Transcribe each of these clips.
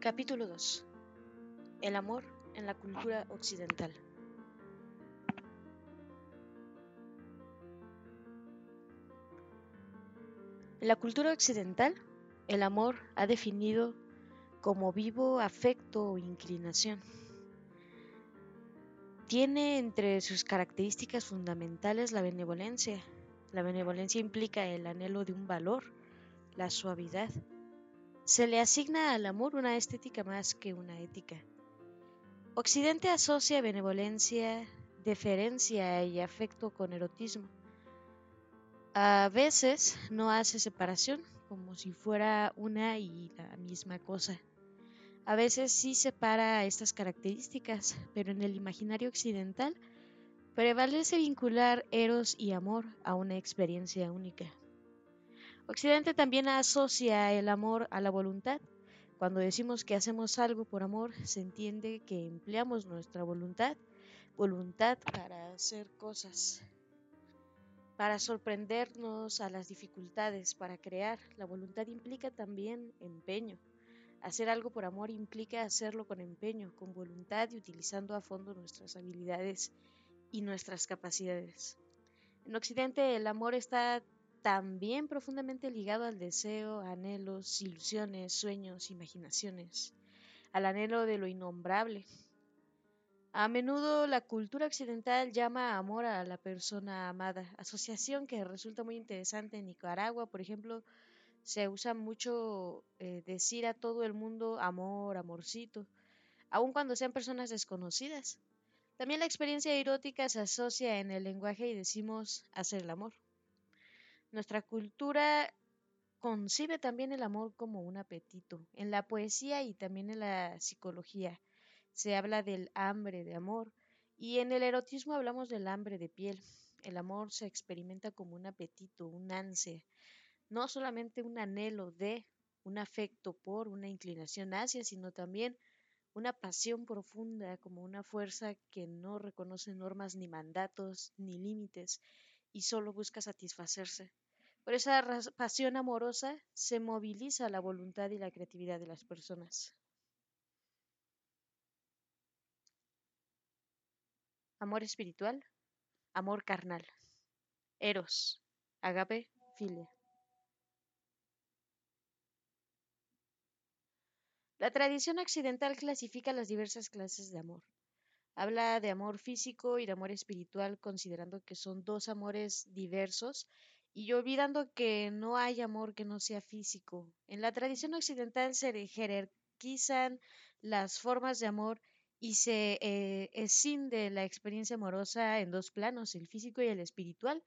Capítulo 2. El amor en la cultura occidental. En la cultura occidental, el amor ha definido como vivo afecto o inclinación. Tiene entre sus características fundamentales la benevolencia. La benevolencia implica el anhelo de un valor, la suavidad, se le asigna al amor una estética más que una ética. Occidente asocia benevolencia, deferencia y afecto con erotismo. A veces no hace separación, como si fuera una y la misma cosa. A veces sí separa estas características, pero en el imaginario occidental prevalece vincular eros y amor a una experiencia única. Occidente también asocia el amor a la voluntad. Cuando decimos que hacemos algo por amor, se entiende que empleamos nuestra voluntad, voluntad para hacer cosas, para sorprendernos a las dificultades, para crear. La voluntad implica también empeño. Hacer algo por amor implica hacerlo con empeño, con voluntad y utilizando a fondo nuestras habilidades y nuestras capacidades. En Occidente el amor está también profundamente ligado al deseo, anhelos, ilusiones, sueños, imaginaciones, al anhelo de lo innombrable. A menudo la cultura occidental llama amor a la persona amada, asociación que resulta muy interesante en Nicaragua, por ejemplo, se usa mucho eh, decir a todo el mundo amor, amorcito, aun cuando sean personas desconocidas. También la experiencia erótica se asocia en el lenguaje y decimos hacer el amor. Nuestra cultura concibe también el amor como un apetito. En la poesía y también en la psicología se habla del hambre de amor y en el erotismo hablamos del hambre de piel. El amor se experimenta como un apetito, un ansia, no solamente un anhelo de, un afecto por, una inclinación hacia, sino también una pasión profunda como una fuerza que no reconoce normas ni mandatos ni límites y solo busca satisfacerse. Por esa pasión amorosa se moviliza la voluntad y la creatividad de las personas. Amor espiritual, amor carnal, eros, agape, filia. La tradición occidental clasifica las diversas clases de amor. Habla de amor físico y de amor espiritual, considerando que son dos amores diversos y olvidando que no hay amor que no sea físico. En la tradición occidental se jerarquizan las formas de amor y se eh, escinde la experiencia amorosa en dos planos, el físico y el espiritual,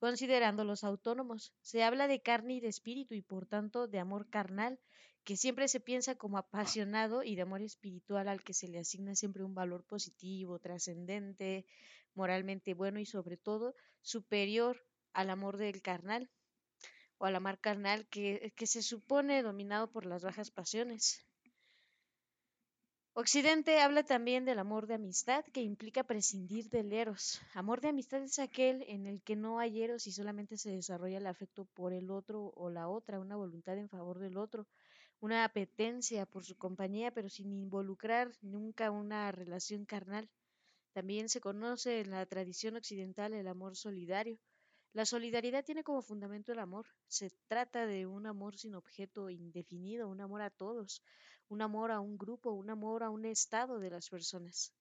considerándolos autónomos. Se habla de carne y de espíritu y por tanto de amor carnal, que siempre se piensa como apasionado y de amor espiritual al que se le asigna siempre un valor positivo, trascendente, moralmente bueno y sobre todo superior al amor del carnal o al amar carnal que, que se supone dominado por las bajas pasiones. Occidente habla también del amor de amistad que implica prescindir del eros. Amor de amistad es aquel en el que no hay eros y solamente se desarrolla el afecto por el otro o la otra, una voluntad en favor del otro, una apetencia por su compañía, pero sin involucrar nunca una relación carnal. También se conoce en la tradición occidental el amor solidario. La solidaridad tiene como fundamento el amor. Se trata de un amor sin objeto indefinido, un amor a todos, un amor a un grupo, un amor a un estado de las personas.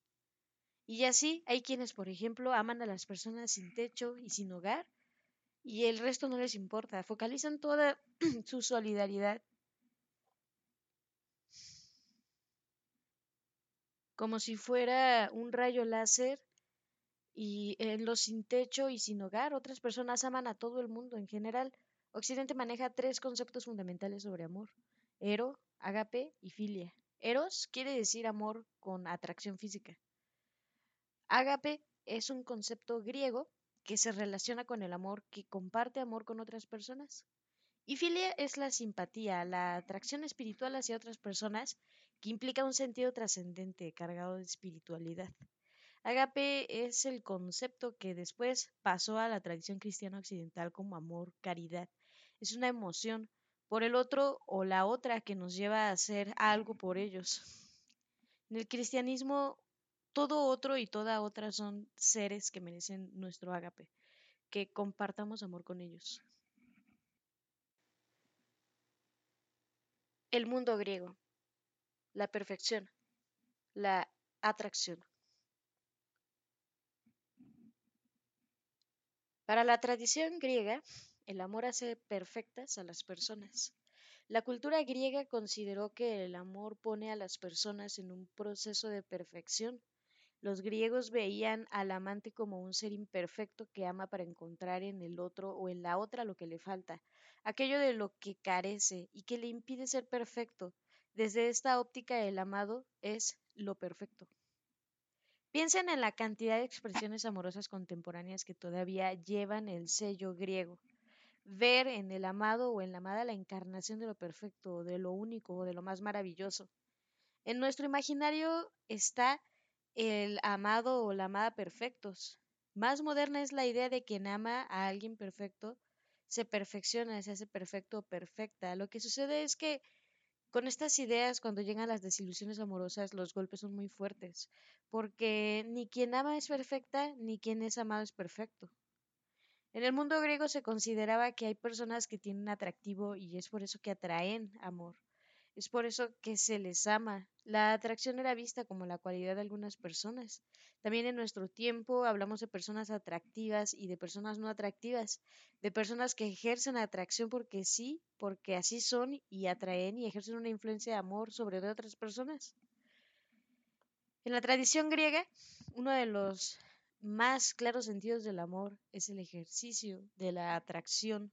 Y así hay quienes, por ejemplo, aman a las personas sin techo y sin hogar y el resto no les importa, focalizan toda su solidaridad como si fuera un rayo láser y en los sin techo y sin hogar. Otras personas aman a todo el mundo en general. Occidente maneja tres conceptos fundamentales sobre amor: ero, agape y filia. Eros quiere decir amor con atracción física. Agape es un concepto griego que se relaciona con el amor que comparte amor con otras personas. Y filia es la simpatía, la atracción espiritual hacia otras personas que implica un sentido trascendente cargado de espiritualidad. Agape es el concepto que después pasó a la tradición cristiana occidental como amor, caridad. Es una emoción por el otro o la otra que nos lleva a hacer algo por ellos. En el cristianismo, todo otro y toda otra son seres que merecen nuestro ágape, que compartamos amor con ellos. El mundo griego, la perfección, la atracción. Para la tradición griega, el amor hace perfectas a las personas. La cultura griega consideró que el amor pone a las personas en un proceso de perfección. Los griegos veían al amante como un ser imperfecto que ama para encontrar en el otro o en la otra lo que le falta, aquello de lo que carece y que le impide ser perfecto. Desde esta óptica el amado es lo perfecto. Piensen en la cantidad de expresiones amorosas contemporáneas que todavía llevan el sello griego ver en el amado o en la amada la encarnación de lo perfecto, de lo único o de lo más maravilloso. En nuestro imaginario está el amado o la amada perfectos. Más moderna es la idea de quien ama a alguien perfecto se perfecciona, se hace perfecto o perfecta. Lo que sucede es que con estas ideas, cuando llegan las desilusiones amorosas, los golpes son muy fuertes, porque ni quien ama es perfecta, ni quien es amado es perfecto. En el mundo griego se consideraba que hay personas que tienen atractivo y es por eso que atraen amor. Es por eso que se les ama. La atracción era vista como la cualidad de algunas personas. También en nuestro tiempo hablamos de personas atractivas y de personas no atractivas, de personas que ejercen atracción porque sí, porque así son y atraen y ejercen una influencia de amor sobre otras personas. En la tradición griega, uno de los más claros sentidos del amor es el ejercicio de la atracción.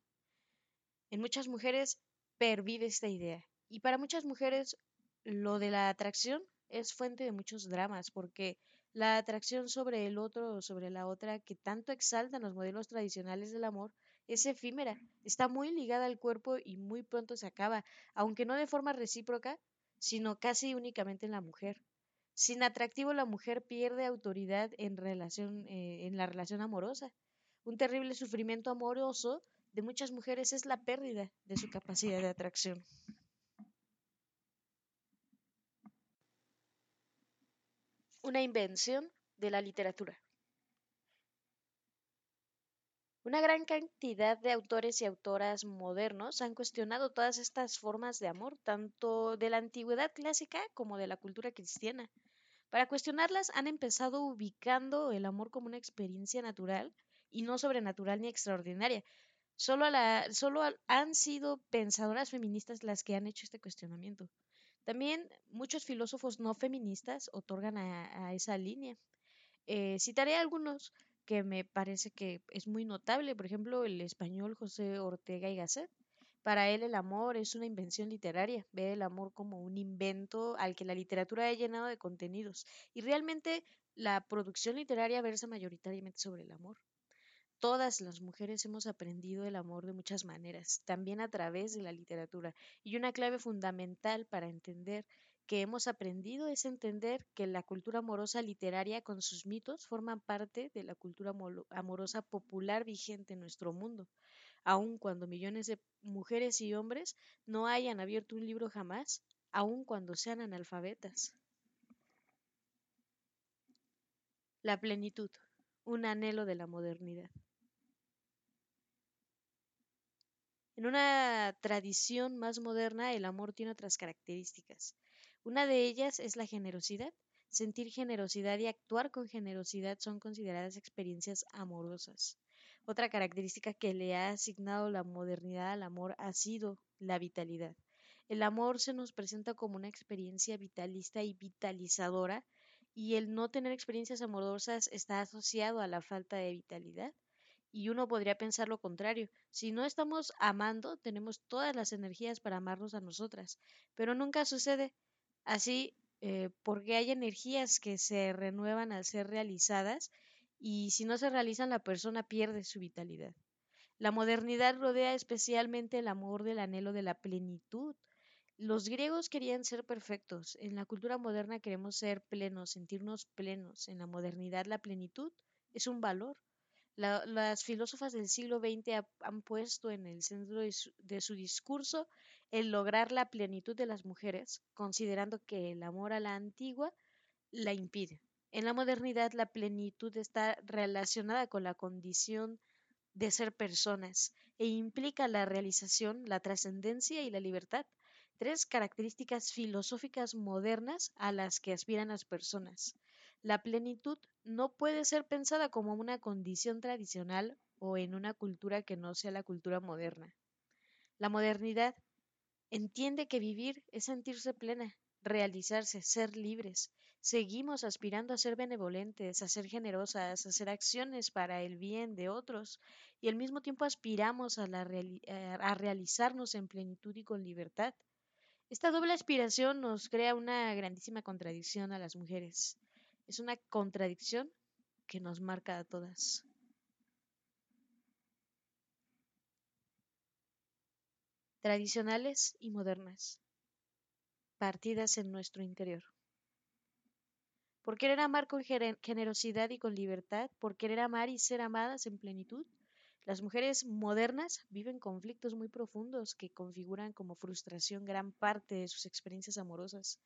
En muchas mujeres pervive esta idea y para muchas mujeres lo de la atracción es fuente de muchos dramas porque la atracción sobre el otro o sobre la otra que tanto exaltan los modelos tradicionales del amor es efímera, está muy ligada al cuerpo y muy pronto se acaba, aunque no de forma recíproca, sino casi únicamente en la mujer. Sin atractivo la mujer pierde autoridad en, relación, eh, en la relación amorosa. Un terrible sufrimiento amoroso de muchas mujeres es la pérdida de su capacidad de atracción. Una invención de la literatura. Una gran cantidad de autores y autoras modernos han cuestionado todas estas formas de amor, tanto de la antigüedad clásica como de la cultura cristiana. Para cuestionarlas han empezado ubicando el amor como una experiencia natural y no sobrenatural ni extraordinaria. Solo, han sido pensadoras feministas las que han hecho este cuestionamiento. También muchos filósofos no feministas otorgan a, esa línea. Eh, citaré algunos que me parece que es muy notable, por ejemplo, el español José Ortega y Gasset, para él el amor es una invención literaria, ve el amor como un invento al que la literatura ha llenado de contenidos y realmente la producción literaria versa mayoritariamente sobre el amor. Todas las mujeres hemos aprendido el amor de muchas maneras, también a través de la literatura, y una clave fundamental para entender que hemos aprendido es entender que la cultura amorosa literaria con sus mitos forman parte de la cultura amorosa popular vigente en nuestro mundo aun cuando millones de mujeres y hombres no hayan abierto un libro jamás, aun cuando sean analfabetas. La plenitud, un anhelo de la modernidad. En una tradición más moderna, el amor tiene otras características. Una de ellas es la generosidad. Sentir generosidad y actuar con generosidad son consideradas experiencias amorosas. Otra característica que le ha asignado la modernidad al amor ha sido la vitalidad. El amor se nos presenta como una experiencia vitalista y vitalizadora y el no tener experiencias amorosas está asociado a la falta de vitalidad. Y uno podría pensar lo contrario. Si no estamos amando, tenemos todas las energías para amarnos a nosotras, pero nunca sucede así eh, porque hay energías que se renuevan al ser realizadas y si no se realizan la persona pierde su vitalidad. La modernidad rodea especialmente el amor del anhelo de la plenitud. Los griegos querían ser perfectos. En la cultura moderna queremos ser plenos, sentirnos plenos. En la modernidad la plenitud es un valor. Las filósofas del siglo XX han puesto en el centro de su, discurso el lograr la plenitud de las mujeres, considerando que el amor a la antigua la impide. En la modernidad la plenitud está relacionada con la condición de ser personas e implica la realización, la trascendencia y la libertad, tres características filosóficas modernas a las que aspiran las personas. La plenitud no puede ser pensada como una condición tradicional o en una cultura que no sea la cultura moderna. La modernidad entiende que vivir es sentirse plena, realizarse, ser libres. Seguimos aspirando a ser benevolentes, a ser generosas, a hacer acciones para el bien de otros y al mismo tiempo aspiramos a, eh, a realizarnos en plenitud y con libertad. Esta doble aspiración nos crea una grandísima contradicción a las mujeres. Es una contradicción que nos marca a todas. Tradicionales y modernas. Partidas en nuestro interior. Por querer amar con generosidad y con libertad, por querer amar y ser amadas en plenitud, las mujeres modernas viven conflictos muy profundos que configuran como frustración gran parte de sus experiencias amorosas.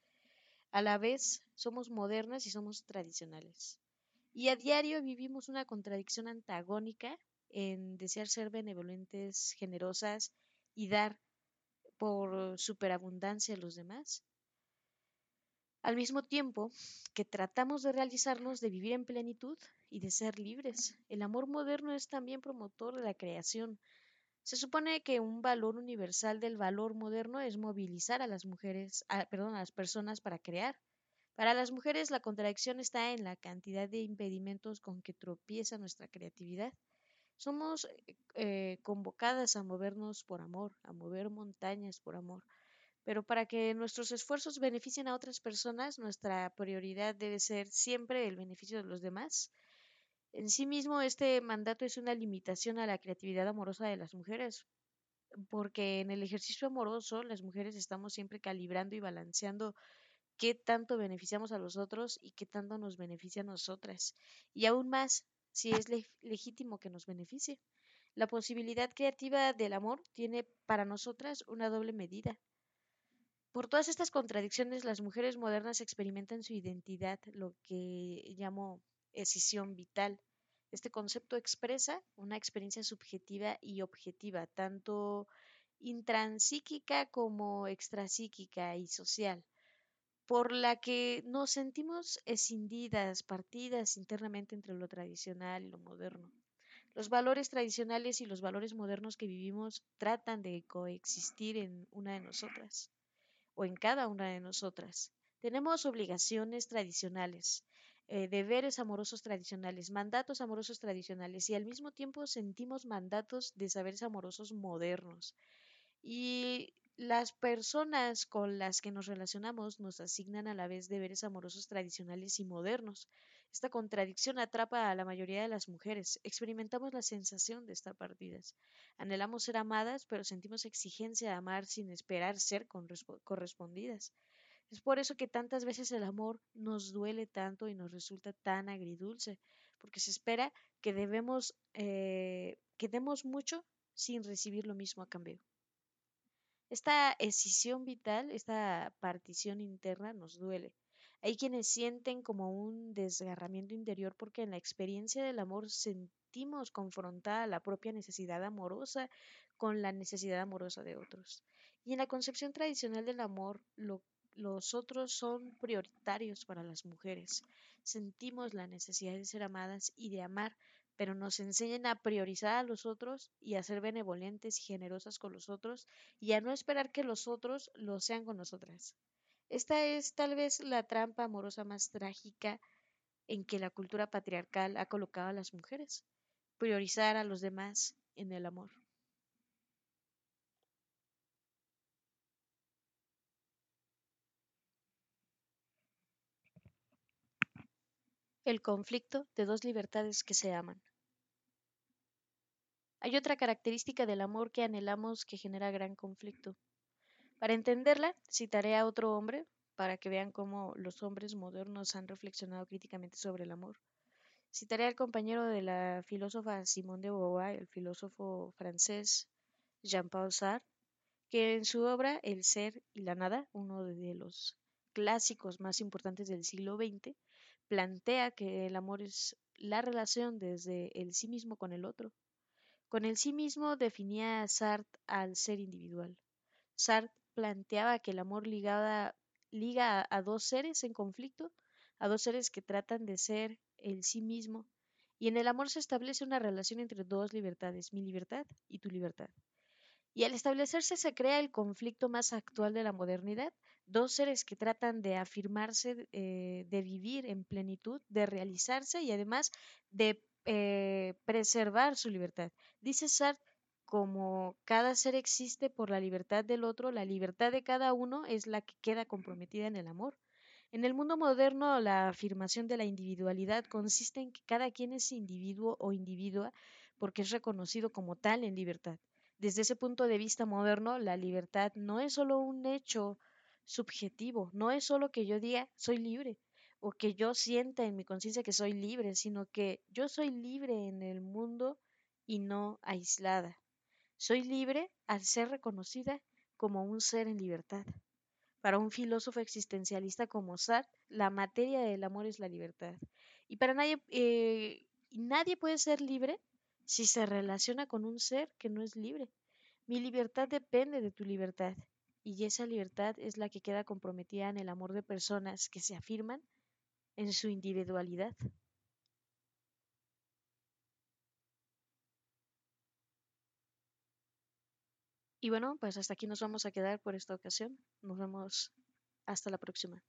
A la vez, somos modernas y somos tradicionales. Y a diario vivimos una contradicción antagónica en desear ser benevolentes, generosas y dar por superabundancia a los demás. Al mismo tiempo que tratamos de realizarnos, de vivir en plenitud y de ser libres. El amor moderno es también promotor de la creación. Se supone que un valor universal del valor moderno es movilizar a las mujeres, perdón, a las personas para crear. Para las mujeres la contradicción está en la cantidad de impedimentos con que tropieza nuestra creatividad. Somos eh, convocadas a movernos por amor, a mover montañas por amor. Pero para que nuestros esfuerzos beneficien a otras personas, nuestra prioridad debe ser siempre el beneficio de los demás en sí mismo, este mandato es una limitación a la creatividad amorosa de las mujeres, porque en el ejercicio amoroso las mujeres estamos siempre calibrando y balanceando qué tanto beneficiamos a los otros y qué tanto nos beneficia a nosotras. Y aún más, si es legítimo que nos beneficie. La posibilidad creativa del amor tiene para nosotras una doble medida. Por todas estas contradicciones, las mujeres modernas experimentan su identidad, lo que llamo escisión vital. Este concepto expresa una experiencia subjetiva y objetiva, tanto intransíquica como extrapsíquica y social, por la que nos sentimos escindidas, partidas internamente entre lo tradicional y lo moderno. Los valores tradicionales y los valores modernos que vivimos tratan de coexistir en una de nosotras o en cada una de nosotras. Tenemos obligaciones tradicionales, eh, deberes amorosos tradicionales, mandatos amorosos tradicionales y al mismo tiempo sentimos mandatos de saberes amorosos modernos. Y las personas con las que nos relacionamos nos asignan a la vez deberes amorosos tradicionales y modernos. Esta contradicción atrapa a la mayoría de las mujeres. Experimentamos la sensación de estar partidas. Anhelamos ser amadas, pero sentimos exigencia de amar sin esperar ser correspondidas. Es por eso que tantas veces el amor nos duele tanto y nos resulta tan agridulce, porque se espera que debemos, eh, que demos mucho sin recibir lo mismo a cambio. Esta escisión vital, esta partición interna nos duele. Hay quienes sienten como un desgarramiento interior porque en la experiencia del amor sentimos confrontada la propia necesidad amorosa con la necesidad amorosa de otros. Y en la concepción tradicional del amor, lo los otros son prioritarios para las mujeres. Sentimos la necesidad de ser amadas y de amar, pero nos enseñan a priorizar a los otros y a ser benevolentes y generosas con los otros y a no esperar que los otros lo sean con nosotras. Esta es tal vez la trampa amorosa más trágica en que la cultura patriarcal ha colocado a las mujeres, priorizar a los demás en el amor. El conflicto de dos libertades que se aman. Hay otra característica del amor que anhelamos que genera gran conflicto. Para entenderla, citaré a otro hombre para que vean cómo los hombres modernos han reflexionado críticamente sobre el amor. Citaré al compañero de la filósofa Simone de Beauvoir, el filósofo francés Jean-Paul Sartre, que en su obra El ser y la nada, uno de los clásicos más importantes del siglo XX, plantea que el amor es la relación desde el sí mismo con el otro. Con el sí mismo definía Sartre al ser individual. Sartre planteaba que el amor ligaba, liga a dos seres en conflicto, a dos seres que tratan de ser el sí mismo, y en el amor se establece una relación entre dos libertades, mi libertad y tu libertad. Y al establecerse se crea el conflicto más actual de la modernidad, dos seres que tratan de afirmarse, eh, de vivir en plenitud, de realizarse y además de eh, preservar su libertad. Dice Sartre, como cada ser existe por la libertad del otro, la libertad de cada uno es la que queda comprometida en el amor. En el mundo moderno, la afirmación de la individualidad consiste en que cada quien es individuo o individua porque es reconocido como tal en libertad. Desde ese punto de vista moderno, la libertad no es solo un hecho subjetivo, no es solo que yo diga soy libre o que yo sienta en mi conciencia que soy libre, sino que yo soy libre en el mundo y no aislada. Soy libre al ser reconocida como un ser en libertad. Para un filósofo existencialista como Sartre, la materia del amor es la libertad. Y para nadie, eh, nadie puede ser libre si se relaciona con un ser que no es libre. Mi libertad depende de tu libertad y esa libertad es la que queda comprometida en el amor de personas que se afirman en su individualidad. Y bueno, pues hasta aquí nos vamos a quedar por esta ocasión. Nos vemos hasta la próxima.